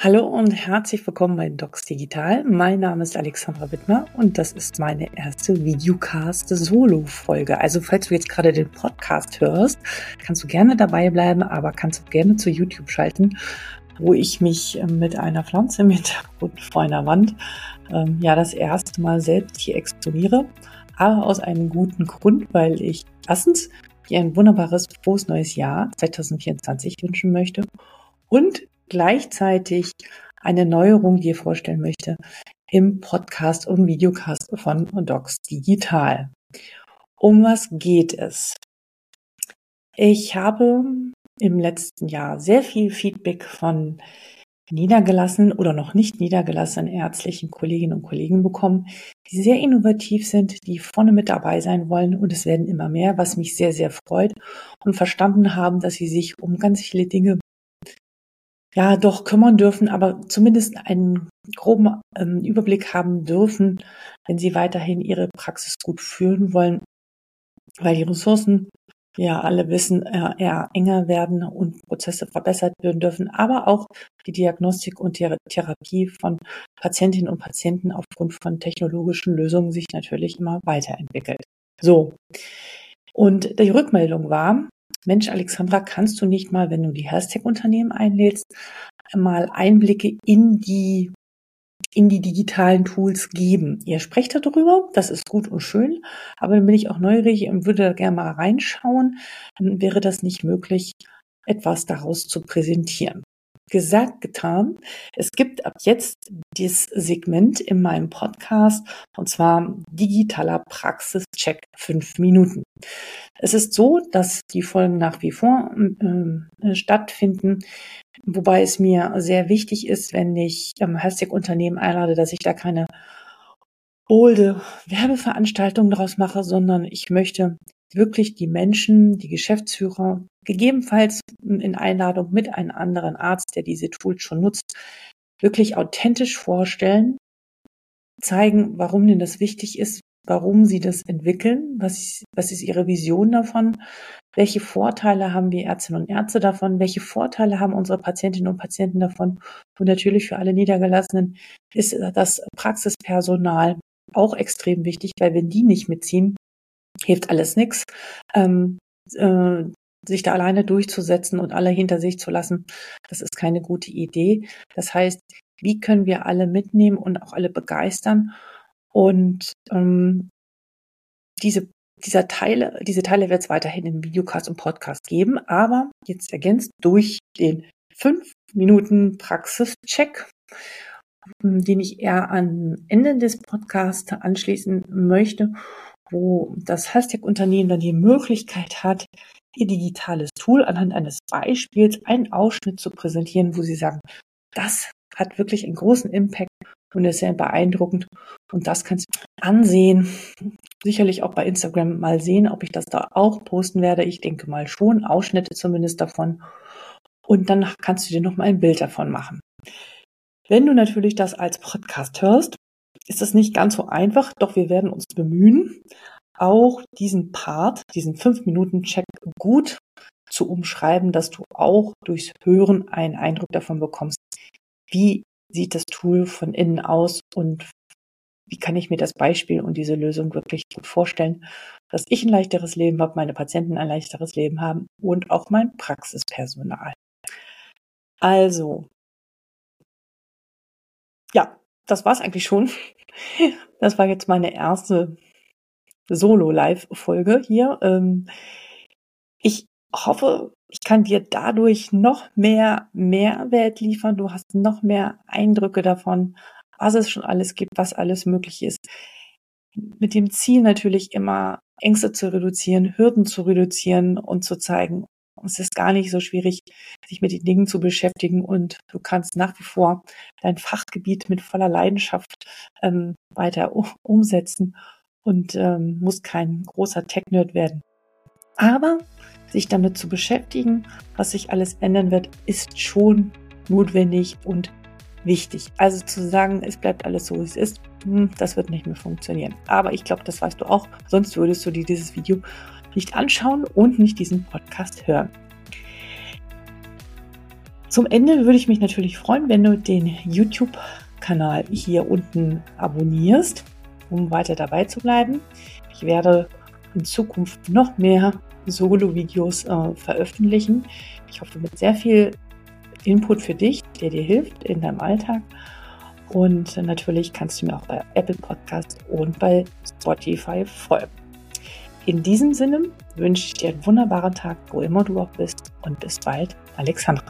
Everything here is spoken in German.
Hallo und herzlich willkommen bei Docs Digital. Mein Name ist Alexandra Wittmer und das ist meine erste Videocast-Solo-Folge. Also falls du jetzt gerade den Podcast hörst, kannst du gerne dabei bleiben, aber kannst auch gerne zu YouTube schalten, wo ich mich ähm, mit einer Pflanze im Hintergrund vor einer Wand ähm, ja das erste Mal selbst hier exponiere. Aber aus einem guten Grund, weil ich erstens dir ein wunderbares, frohes neues Jahr 2024 wünschen möchte und gleichzeitig eine Neuerung dir vorstellen möchte im Podcast und Videocast von Docs Digital. Um was geht es? Ich habe im letzten Jahr sehr viel Feedback von niedergelassenen oder noch nicht niedergelassenen ärztlichen Kolleginnen und Kollegen bekommen, die sehr innovativ sind, die vorne mit dabei sein wollen und es werden immer mehr, was mich sehr, sehr freut und verstanden haben, dass sie sich um ganz viele Dinge ja doch kümmern dürfen, aber zumindest einen groben ähm, Überblick haben dürfen, wenn sie weiterhin ihre Praxis gut führen wollen, weil die Ressourcen ja alle wissen, äh, eher enger werden und Prozesse verbessert werden dürfen, aber auch die Diagnostik und die Therapie von Patientinnen und Patienten aufgrund von technologischen Lösungen sich natürlich immer weiterentwickelt. So. Und die Rückmeldung war, Mensch, Alexandra, kannst du nicht mal, wenn du die Health-Tech-Unternehmen einlädst, mal Einblicke in die in die digitalen Tools geben. Ihr sprecht darüber, das ist gut und schön, aber dann bin ich auch neugierig und würde da gerne mal reinschauen. Dann wäre das nicht möglich, etwas daraus zu präsentieren gesagt, getan. Es gibt ab jetzt dieses Segment in meinem Podcast und zwar digitaler Praxischeck fünf Minuten. Es ist so, dass die Folgen nach wie vor äh, stattfinden, wobei es mir sehr wichtig ist, wenn ich ähm, Hashtag-Unternehmen einlade, dass ich da keine olde Werbeveranstaltung daraus mache, sondern ich möchte wirklich die Menschen, die Geschäftsführer, gegebenenfalls in Einladung mit einem anderen Arzt, der diese Tools schon nutzt, wirklich authentisch vorstellen, zeigen, warum denn das wichtig ist, warum sie das entwickeln, was, was ist ihre Vision davon, welche Vorteile haben wir Ärztinnen und Ärzte davon, welche Vorteile haben unsere Patientinnen und Patienten davon. Und natürlich für alle Niedergelassenen ist das Praxispersonal auch extrem wichtig, weil wenn die nicht mitziehen, hilft alles nichts. Ähm, äh, sich da alleine durchzusetzen und alle hinter sich zu lassen, das ist keine gute Idee. Das heißt, wie können wir alle mitnehmen und auch alle begeistern? Und ähm, diese dieser Teile, diese Teile wird es weiterhin im Videocast und Podcast geben, aber jetzt ergänzt durch den fünf Minuten Praxischeck, den ich eher am Ende des Podcasts anschließen möchte wo das Hashtag-Unternehmen dann die Möglichkeit hat, ihr digitales Tool anhand eines Beispiels einen Ausschnitt zu präsentieren, wo sie sagen, das hat wirklich einen großen Impact und ist sehr beeindruckend. Und das kannst du ansehen. Sicherlich auch bei Instagram mal sehen, ob ich das da auch posten werde. Ich denke mal schon, Ausschnitte zumindest davon. Und dann kannst du dir noch mal ein Bild davon machen. Wenn du natürlich das als Podcast hörst, ist es nicht ganz so einfach, doch wir werden uns bemühen, auch diesen Part, diesen 5-Minuten-Check gut zu umschreiben, dass du auch durchs Hören einen Eindruck davon bekommst, wie sieht das Tool von innen aus und wie kann ich mir das Beispiel und diese Lösung wirklich gut vorstellen, dass ich ein leichteres Leben habe, meine Patienten ein leichteres Leben haben und auch mein Praxispersonal. Also, ja, das war's eigentlich schon. Das war jetzt meine erste Solo-Live-Folge hier. Ähm, ich hoffe, ich kann dir dadurch noch mehr Mehrwert liefern. Du hast noch mehr Eindrücke davon, was es schon alles gibt, was alles möglich ist. Mit dem Ziel natürlich immer Ängste zu reduzieren, Hürden zu reduzieren und zu zeigen, es ist gar nicht so schwierig, sich mit den Dingen zu beschäftigen und du kannst nach wie vor dein Fachgebiet mit voller Leidenschaft ähm, weiter umsetzen und ähm, musst kein großer Tech-Nerd werden. Aber sich damit zu beschäftigen, was sich alles ändern wird, ist schon notwendig und wichtig. Also zu sagen, es bleibt alles so, wie es ist, hm, das wird nicht mehr funktionieren. Aber ich glaube, das weißt du auch, sonst würdest du dir dieses Video nicht anschauen und nicht diesen Podcast hören. Zum Ende würde ich mich natürlich freuen, wenn du den YouTube-Kanal hier unten abonnierst, um weiter dabei zu bleiben. Ich werde in Zukunft noch mehr Solo-Videos äh, veröffentlichen. Ich hoffe mit sehr viel Input für dich, der dir hilft in deinem Alltag. Und natürlich kannst du mir auch bei Apple Podcast und bei Spotify folgen. In diesem Sinne wünsche ich dir einen wunderbaren Tag, wo immer du auch bist und bis bald, Alexandra.